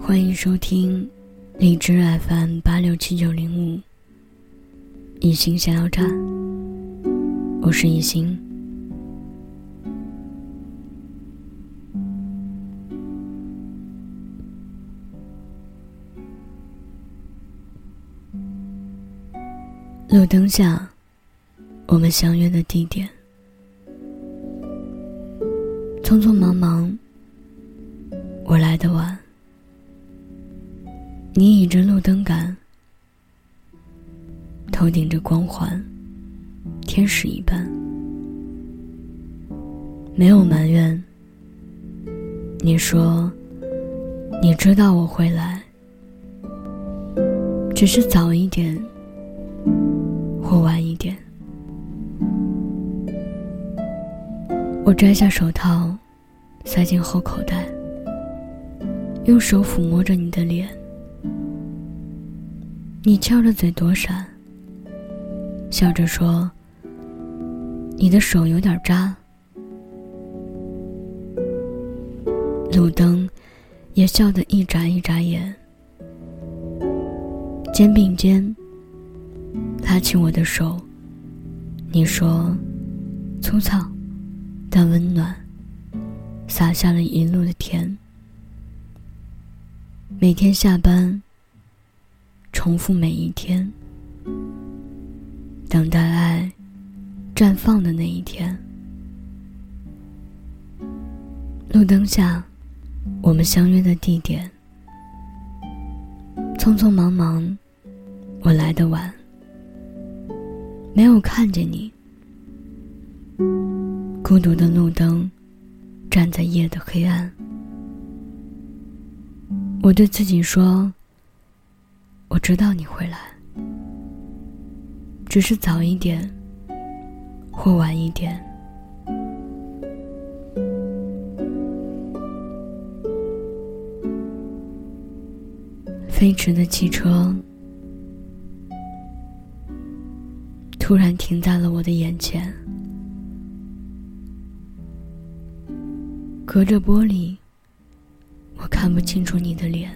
欢迎收听荔枝 FM 八六七九零五，一心想要站，我是一心。路灯下，我们相约的地点，匆匆忙忙，我来的晚。你倚着路灯杆，头顶着光环，天使一般，没有埋怨。你说，你知道我会来，只是早一点或晚一点。我摘下手套，塞进后口袋，用手抚摸着你的脸。你翘着嘴躲闪，笑着说：“你的手有点扎。”路灯也笑得一眨一眨眼。肩并肩，拉起我的手，你说：“粗糙，但温暖，洒下了一路的甜。”每天下班。重复每一天，等待爱绽放的那一天。路灯下，我们相约的地点。匆匆忙忙，我来的晚，没有看见你。孤独的路灯，站在夜的黑暗。我对自己说。我知道你会来，只是早一点或晚一点。飞驰的汽车突然停在了我的眼前，隔着玻璃，我看不清楚你的脸。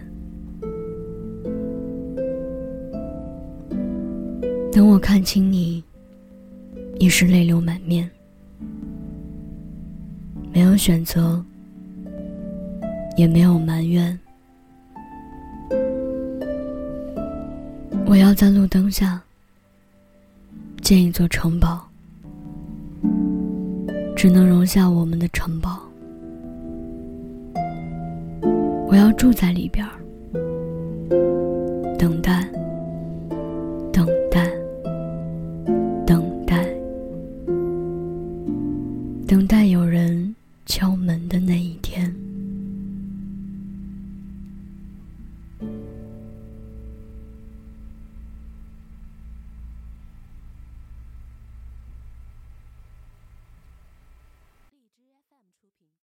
等我看清你，已是泪流满面。没有选择，也没有埋怨。我要在路灯下建一座城堡，只能容下我们的城堡。我要住在里边，等待。